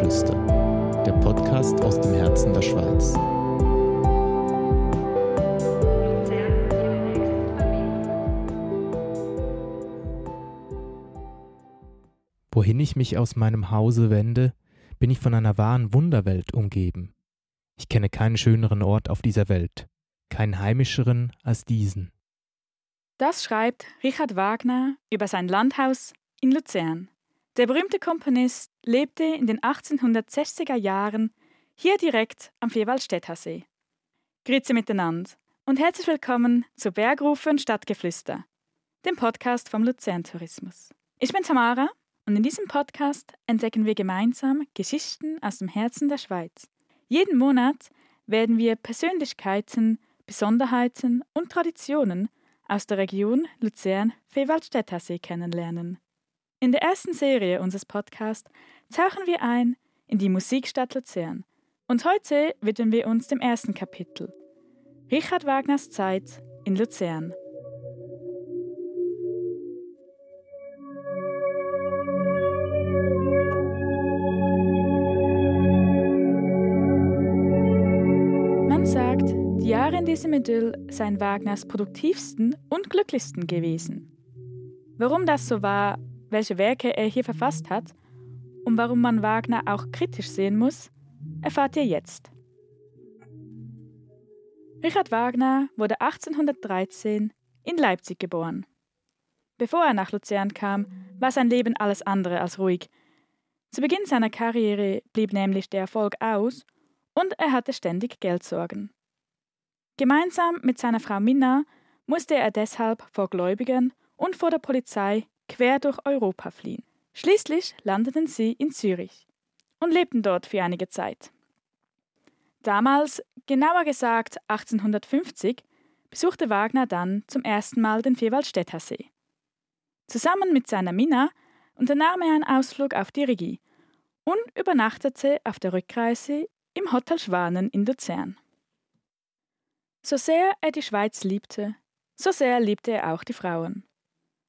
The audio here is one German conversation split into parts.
und Stadtgeflüster, der Podcast aus dem Herzen der Schweiz. Wohin ich mich aus meinem Hause wende, bin ich von einer wahren Wunderwelt umgeben. Ich kenne keinen schöneren Ort auf dieser Welt, keinen heimischeren als diesen. Das schreibt Richard Wagner über sein Landhaus in Luzern. Der berühmte Komponist lebte in den 1860er Jahren hier direkt am Vierwaldstätter See. Grüße miteinander und herzlich willkommen zu Bergrufe und Stadtgeflüster, dem Podcast vom Luzern Tourismus. Ich bin Tamara und in diesem Podcast entdecken wir gemeinsam Geschichten aus dem Herzen der Schweiz. Jeden Monat werden wir Persönlichkeiten, Besonderheiten und Traditionen aus der Region Luzern-Vewaldstättersee kennenlernen. In der ersten Serie unseres Podcasts tauchen wir ein in die Musikstadt Luzern und heute widmen wir uns dem ersten Kapitel Richard Wagners Zeit in Luzern. Die Jahre in diesem Idyll seien Wagners produktivsten und glücklichsten gewesen. Warum das so war, welche Werke er hier verfasst hat und warum man Wagner auch kritisch sehen muss, erfahrt ihr jetzt. Richard Wagner wurde 1813 in Leipzig geboren. Bevor er nach Luzern kam, war sein Leben alles andere als ruhig. Zu Beginn seiner Karriere blieb nämlich der Erfolg aus und er hatte ständig Geldsorgen. Gemeinsam mit seiner Frau Minna musste er deshalb vor Gläubigen und vor der Polizei quer durch Europa fliehen. Schließlich landeten sie in Zürich und lebten dort für einige Zeit. Damals, genauer gesagt 1850, besuchte Wagner dann zum ersten Mal den Vierwaldstätter See. Zusammen mit seiner Minna unternahm er einen Ausflug auf die Regie und übernachtete auf der Rückreise im Hotel Schwanen in Luzern. So sehr er die Schweiz liebte, so sehr liebte er auch die Frauen.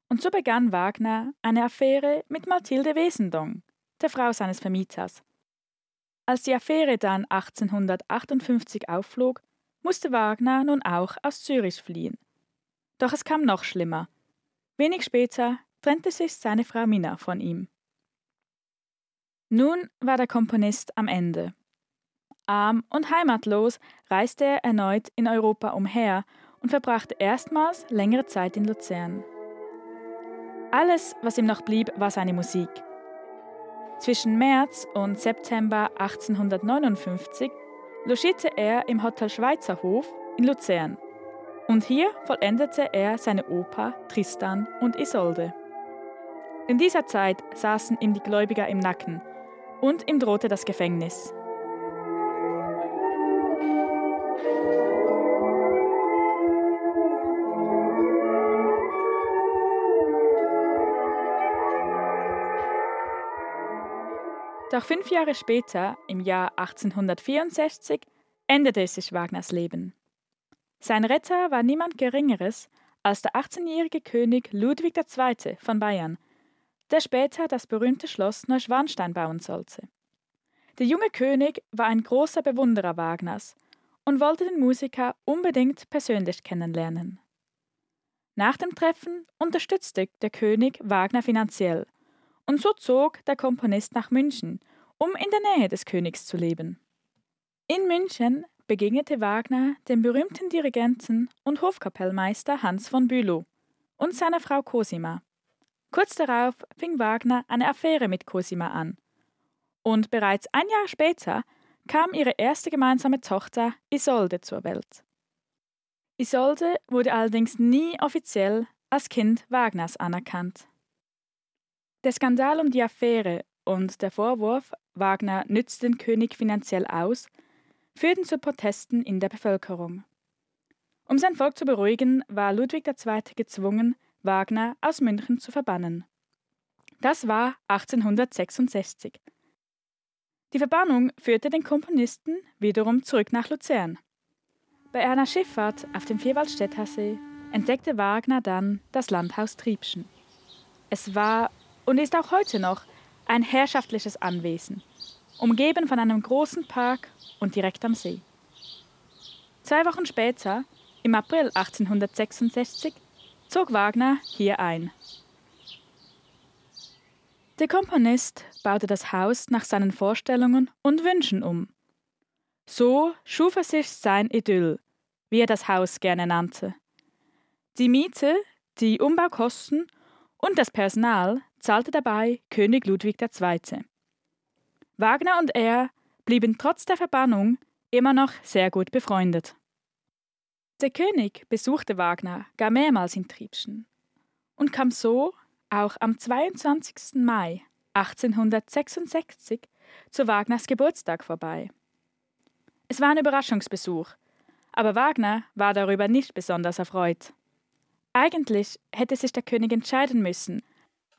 Und so begann Wagner eine Affäre mit Mathilde Wesendong, der Frau seines Vermieters. Als die Affäre dann 1858 aufflog, musste Wagner nun auch aus Zürich fliehen. Doch es kam noch schlimmer. Wenig später trennte sich seine Frau Minna von ihm. Nun war der Komponist am Ende arm und heimatlos reiste er erneut in Europa umher und verbrachte erstmals längere Zeit in Luzern. Alles, was ihm noch blieb, war seine Musik. Zwischen März und September 1859 logierte er im Hotel Schweizerhof in Luzern und hier vollendete er seine Oper Tristan und Isolde. In dieser Zeit saßen ihm die Gläubiger im Nacken und ihm drohte das Gefängnis. Doch fünf Jahre später, im Jahr 1864, endete sich Wagners Leben. Sein Retter war niemand Geringeres als der 18-jährige König Ludwig II. von Bayern, der später das berühmte Schloss Neuschwanstein bauen sollte. Der junge König war ein großer Bewunderer Wagners und wollte den Musiker unbedingt persönlich kennenlernen. Nach dem Treffen unterstützte der König Wagner finanziell und so zog der Komponist nach München, um in der Nähe des Königs zu leben. In München begegnete Wagner dem berühmten Dirigenten und Hofkapellmeister Hans von Bülow und seiner Frau Cosima. Kurz darauf fing Wagner eine Affäre mit Cosima an. Und bereits ein Jahr später kam ihre erste gemeinsame Tochter Isolde zur Welt. Isolde wurde allerdings nie offiziell als Kind Wagners anerkannt. Der Skandal um die Affäre und der Vorwurf, Wagner nützt den König finanziell aus, führten zu Protesten in der Bevölkerung. Um sein Volk zu beruhigen, war Ludwig II. gezwungen, Wagner aus München zu verbannen. Das war 1866. Die Verbannung führte den Komponisten wiederum zurück nach Luzern. Bei einer Schifffahrt auf dem Vierwaldstätter See entdeckte Wagner dann das Landhaus Triebschen. Es war und ist auch heute noch ein herrschaftliches Anwesen, umgeben von einem großen Park und direkt am See. Zwei Wochen später, im April 1866, zog Wagner hier ein. Der Komponist baute das Haus nach seinen Vorstellungen und Wünschen um. So schuf er sich sein Idyll, wie er das Haus gerne nannte. Die Miete, die Umbaukosten und das Personal zahlte dabei König Ludwig II. Wagner und er blieben trotz der Verbannung immer noch sehr gut befreundet. Der König besuchte Wagner gar mehrmals in Triebschen und kam so auch am 22. Mai 1866 zu Wagners Geburtstag vorbei. Es war ein Überraschungsbesuch, aber Wagner war darüber nicht besonders erfreut. Eigentlich hätte sich der König entscheiden müssen,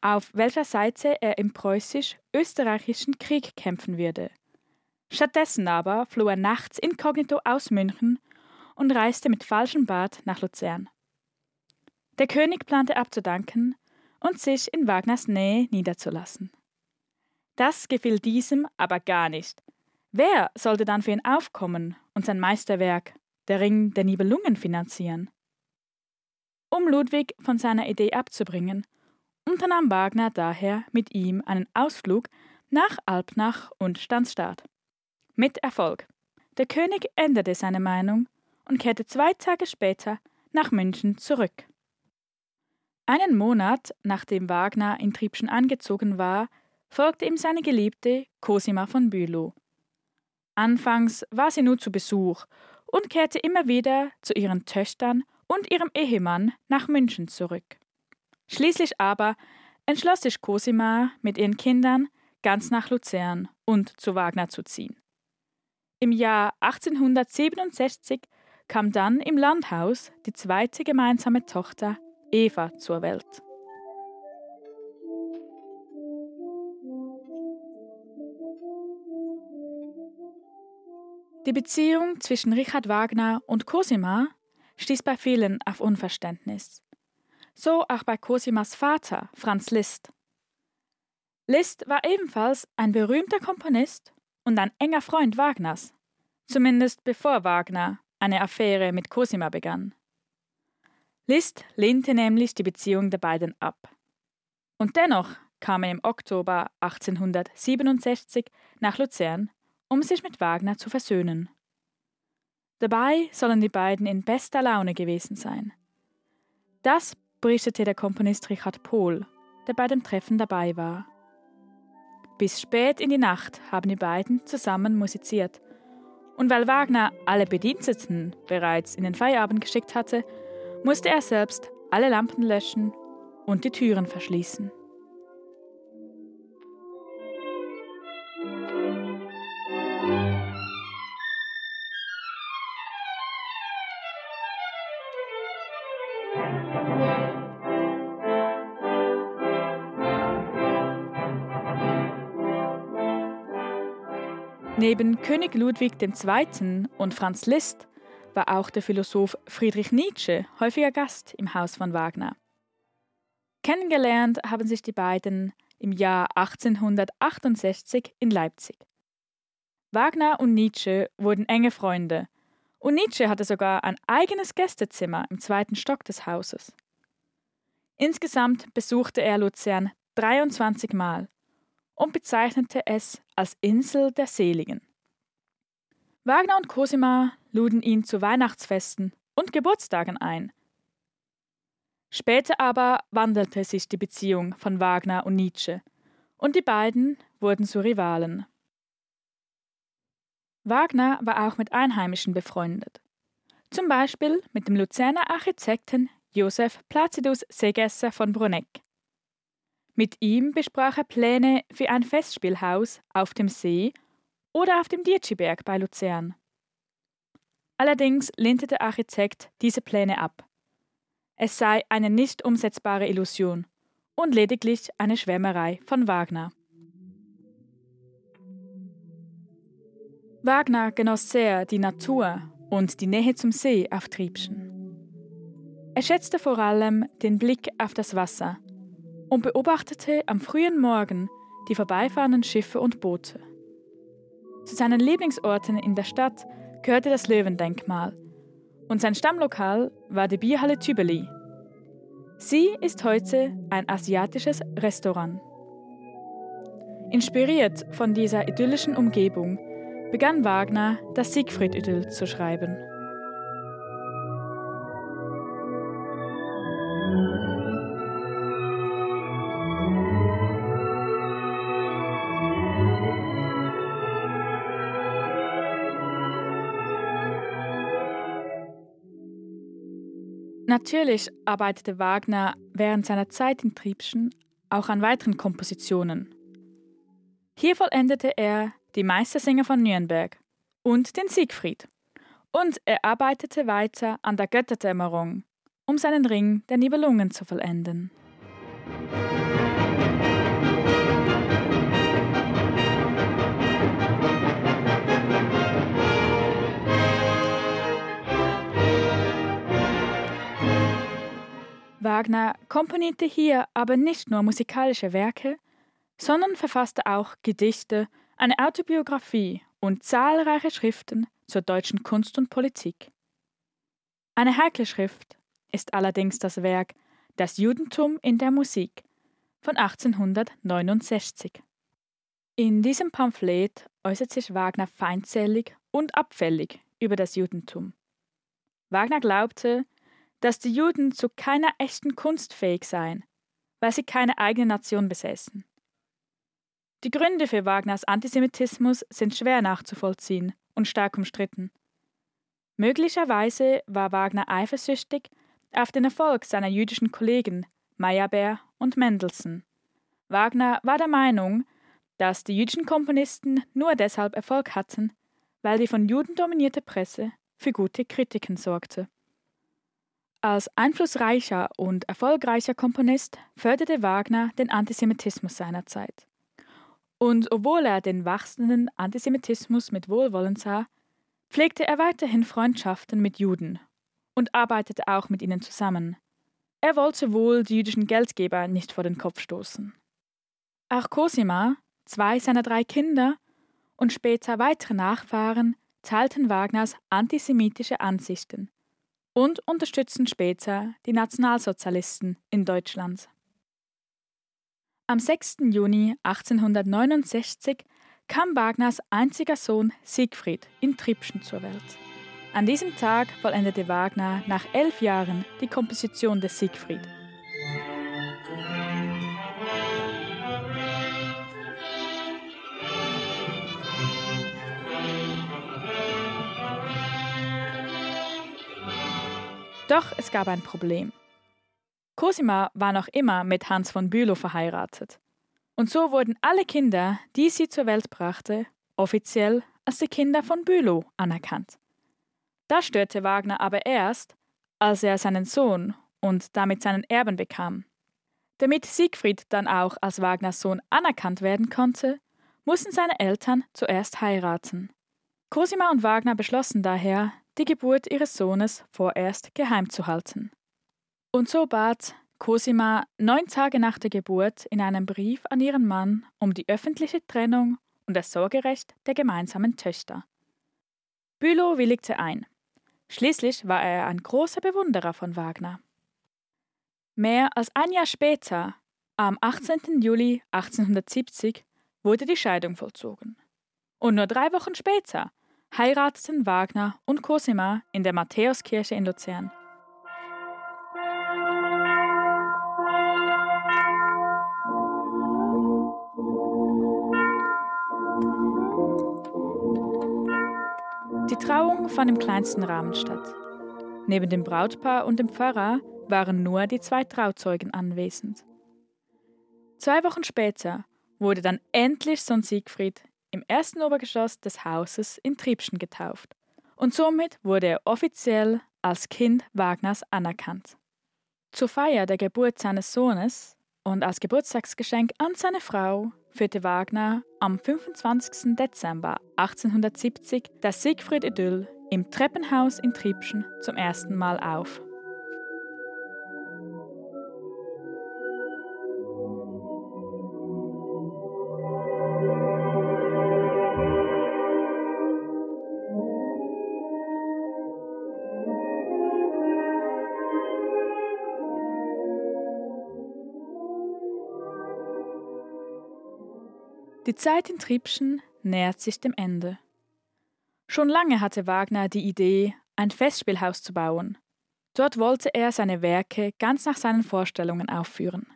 auf welcher Seite er im preußisch-österreichischen Krieg kämpfen würde. Stattdessen aber floh er nachts inkognito aus München und reiste mit falschem Bart nach Luzern. Der König plante abzudanken und sich in Wagners Nähe niederzulassen. Das gefiel diesem aber gar nicht, Wer sollte dann für ihn aufkommen und sein Meisterwerk, der Ring der Nibelungen, finanzieren? Um Ludwig von seiner Idee abzubringen, unternahm Wagner daher mit ihm einen Ausflug nach Alpnach und Stanzstadt. Mit Erfolg. Der König änderte seine Meinung und kehrte zwei Tage später nach München zurück. Einen Monat nachdem Wagner in Triebschen angezogen war, folgte ihm seine Geliebte Cosima von Bülow, Anfangs war sie nur zu Besuch und kehrte immer wieder zu ihren Töchtern und ihrem Ehemann nach München zurück. Schließlich aber entschloss sich Cosima mit ihren Kindern ganz nach Luzern und zu Wagner zu ziehen. Im Jahr 1867 kam dann im Landhaus die zweite gemeinsame Tochter Eva zur Welt. Die Beziehung zwischen Richard Wagner und Cosima stieß bei vielen auf Unverständnis. So auch bei Cosimas Vater, Franz Liszt. Liszt war ebenfalls ein berühmter Komponist und ein enger Freund Wagners, zumindest bevor Wagner eine Affäre mit Cosima begann. Liszt lehnte nämlich die Beziehung der beiden ab. Und dennoch kam er im Oktober 1867 nach Luzern um sich mit Wagner zu versöhnen. Dabei sollen die beiden in bester Laune gewesen sein. Das berichtete der Komponist Richard Pohl, der bei dem Treffen dabei war. Bis spät in die Nacht haben die beiden zusammen musiziert. Und weil Wagner alle Bediensteten bereits in den Feierabend geschickt hatte, musste er selbst alle Lampen löschen und die Türen verschließen. Neben König Ludwig II. und Franz Liszt war auch der Philosoph Friedrich Nietzsche häufiger Gast im Haus von Wagner. Kennengelernt haben sich die beiden im Jahr 1868 in Leipzig. Wagner und Nietzsche wurden enge Freunde und Nietzsche hatte sogar ein eigenes Gästezimmer im zweiten Stock des Hauses. Insgesamt besuchte er Luzern 23 Mal und bezeichnete es als Insel der Seligen. Wagner und Cosima luden ihn zu Weihnachtsfesten und Geburtstagen ein. Später aber wandelte sich die Beziehung von Wagner und Nietzsche, und die beiden wurden zu Rivalen. Wagner war auch mit Einheimischen befreundet, zum Beispiel mit dem Luzerner Architekten Josef Placidus Segesser von Bruneck. Mit ihm besprach er Pläne für ein Festspielhaus auf dem See oder auf dem Dietschiberg bei Luzern. Allerdings lehnte der Architekt diese Pläne ab. Es sei eine nicht umsetzbare Illusion und lediglich eine Schwärmerei von Wagner. Wagner genoss sehr die Natur und die Nähe zum See auf Triebschen. Er schätzte vor allem den Blick auf das Wasser und beobachtete am frühen Morgen die vorbeifahrenden Schiffe und Boote. Zu seinen Lieblingsorten in der Stadt gehörte das Löwendenkmal und sein Stammlokal war die Bierhalle Tübeli. Sie ist heute ein asiatisches Restaurant. Inspiriert von dieser idyllischen Umgebung begann Wagner das Siegfried-Idyll zu schreiben. Natürlich arbeitete Wagner während seiner Zeit in Triebschen auch an weiteren Kompositionen. Hier vollendete er die Meistersinger von Nürnberg und den Siegfried. Und er arbeitete weiter an der Götterdämmerung, um seinen Ring der Nibelungen zu vollenden. Wagner komponierte hier aber nicht nur musikalische Werke, sondern verfasste auch Gedichte, eine Autobiografie und zahlreiche Schriften zur deutschen Kunst und Politik. Eine heikle Schrift ist allerdings das Werk Das Judentum in der Musik von 1869. In diesem Pamphlet äußert sich Wagner feindselig und abfällig über das Judentum. Wagner glaubte, dass die Juden zu keiner echten Kunst fähig seien, weil sie keine eigene Nation besäßen. Die Gründe für Wagners Antisemitismus sind schwer nachzuvollziehen und stark umstritten. Möglicherweise war Wagner eifersüchtig auf den Erfolg seiner jüdischen Kollegen Meyerbeer und Mendelssohn. Wagner war der Meinung, dass die jüdischen Komponisten nur deshalb Erfolg hatten, weil die von Juden dominierte Presse für gute Kritiken sorgte. Als einflussreicher und erfolgreicher Komponist förderte Wagner den Antisemitismus seiner Zeit. Und obwohl er den wachsenden Antisemitismus mit Wohlwollen sah, pflegte er weiterhin Freundschaften mit Juden und arbeitete auch mit ihnen zusammen. Er wollte wohl die jüdischen Geldgeber nicht vor den Kopf stoßen. Auch Cosima, zwei seiner drei Kinder und später weitere Nachfahren teilten Wagners antisemitische Ansichten und unterstützten später die Nationalsozialisten in Deutschland. Am 6. Juni 1869 kam Wagners einziger Sohn Siegfried in Triebschen zur Welt. An diesem Tag vollendete Wagner nach elf Jahren die Komposition des Siegfried. Doch es gab ein Problem. Cosima war noch immer mit Hans von Bülow verheiratet. Und so wurden alle Kinder, die sie zur Welt brachte, offiziell als die Kinder von Bülow anerkannt. Das störte Wagner aber erst, als er seinen Sohn und damit seinen Erben bekam. Damit Siegfried dann auch als Wagners Sohn anerkannt werden konnte, mussten seine Eltern zuerst heiraten. Cosima und Wagner beschlossen daher, die Geburt ihres Sohnes vorerst geheim zu halten. Und so bat Cosima neun Tage nach der Geburt in einem Brief an ihren Mann um die öffentliche Trennung und das Sorgerecht der gemeinsamen Töchter. Bülow willigte ein. Schließlich war er ein großer Bewunderer von Wagner. Mehr als ein Jahr später, am 18. Juli 1870, wurde die Scheidung vollzogen. Und nur drei Wochen später heirateten Wagner und Cosima in der Matthäuskirche in Luzern. Die Trauung fand im kleinsten Rahmen statt. Neben dem Brautpaar und dem Pfarrer waren nur die zwei Trauzeugen anwesend. Zwei Wochen später wurde dann endlich Sohn Siegfried im ersten Obergeschoss des Hauses in Triebschen getauft und somit wurde er offiziell als Kind Wagners anerkannt. Zur Feier der Geburt seines Sohnes und als Geburtstagsgeschenk an seine Frau führte Wagner am 25. Dezember 1870 das Siegfried-Idyll im Treppenhaus in Triebschen zum ersten Mal auf. Die Zeit in Triebschen nähert sich dem Ende. Schon lange hatte Wagner die Idee, ein Festspielhaus zu bauen. Dort wollte er seine Werke ganz nach seinen Vorstellungen aufführen.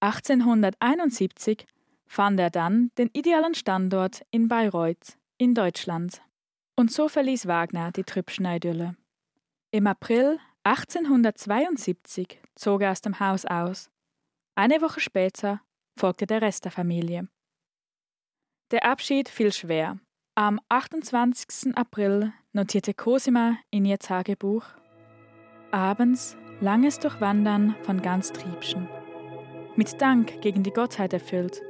1871 fand er dann den idealen Standort in Bayreuth in Deutschland. Und so verließ Wagner die Trübschener Idylle. Im April 1872 zog er aus dem Haus aus. Eine Woche später folgte der Rest der Familie. Der Abschied fiel schwer. Am 28. April notierte Cosima in ihr Tagebuch Abends langes Durchwandern von ganz Triebschen. Mit Dank gegen die Gottheit erfüllt,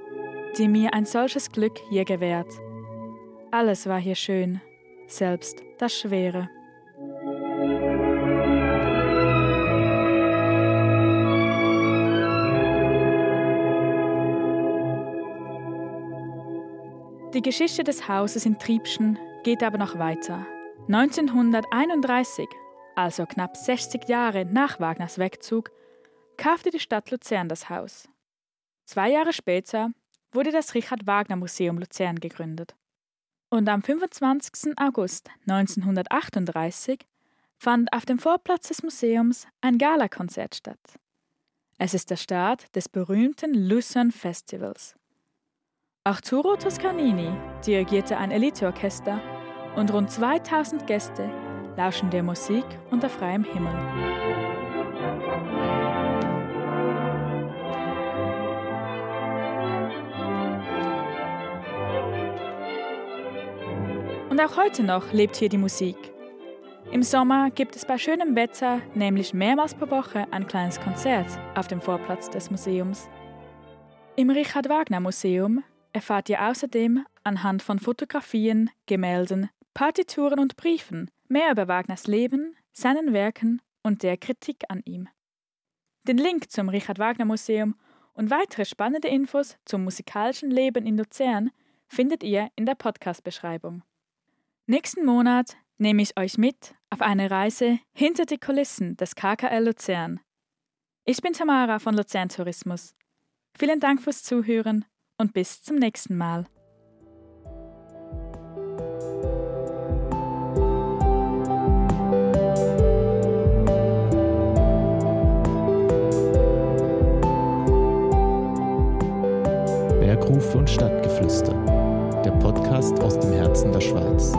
die mir ein solches Glück hier gewährt. Alles war hier schön, selbst das Schwere. Die Geschichte des Hauses in Triebschen geht aber noch weiter. 1931, also knapp 60 Jahre nach Wagners Wegzug, kaufte die Stadt Luzern das Haus. Zwei Jahre später wurde das Richard Wagner Museum Luzern gegründet. Und am 25. August 1938 fand auf dem Vorplatz des Museums ein Galakonzert statt. Es ist der Start des berühmten Lucerne Festivals. Arturo Toscanini dirigierte ein Eliteorchester und rund 2000 Gäste lauschen der Musik unter freiem Himmel. Und auch heute noch lebt hier die Musik. Im Sommer gibt es bei schönem Wetter nämlich mehrmals pro Woche ein kleines Konzert auf dem Vorplatz des Museums. Im Richard Wagner Museum erfahrt ihr außerdem anhand von Fotografien, Gemälden, Partituren und Briefen mehr über Wagners Leben, seinen Werken und der Kritik an ihm. Den Link zum Richard Wagner Museum und weitere spannende Infos zum musikalischen Leben in Luzern findet ihr in der Podcast-Beschreibung. Nächsten Monat nehme ich euch mit auf eine Reise hinter die Kulissen des KKL Luzern. Ich bin Tamara von Luzern Tourismus. Vielen Dank fürs Zuhören und bis zum nächsten Mal. Bergrufe und Stadtgeflüster, der Podcast aus dem Herzen der Schweiz.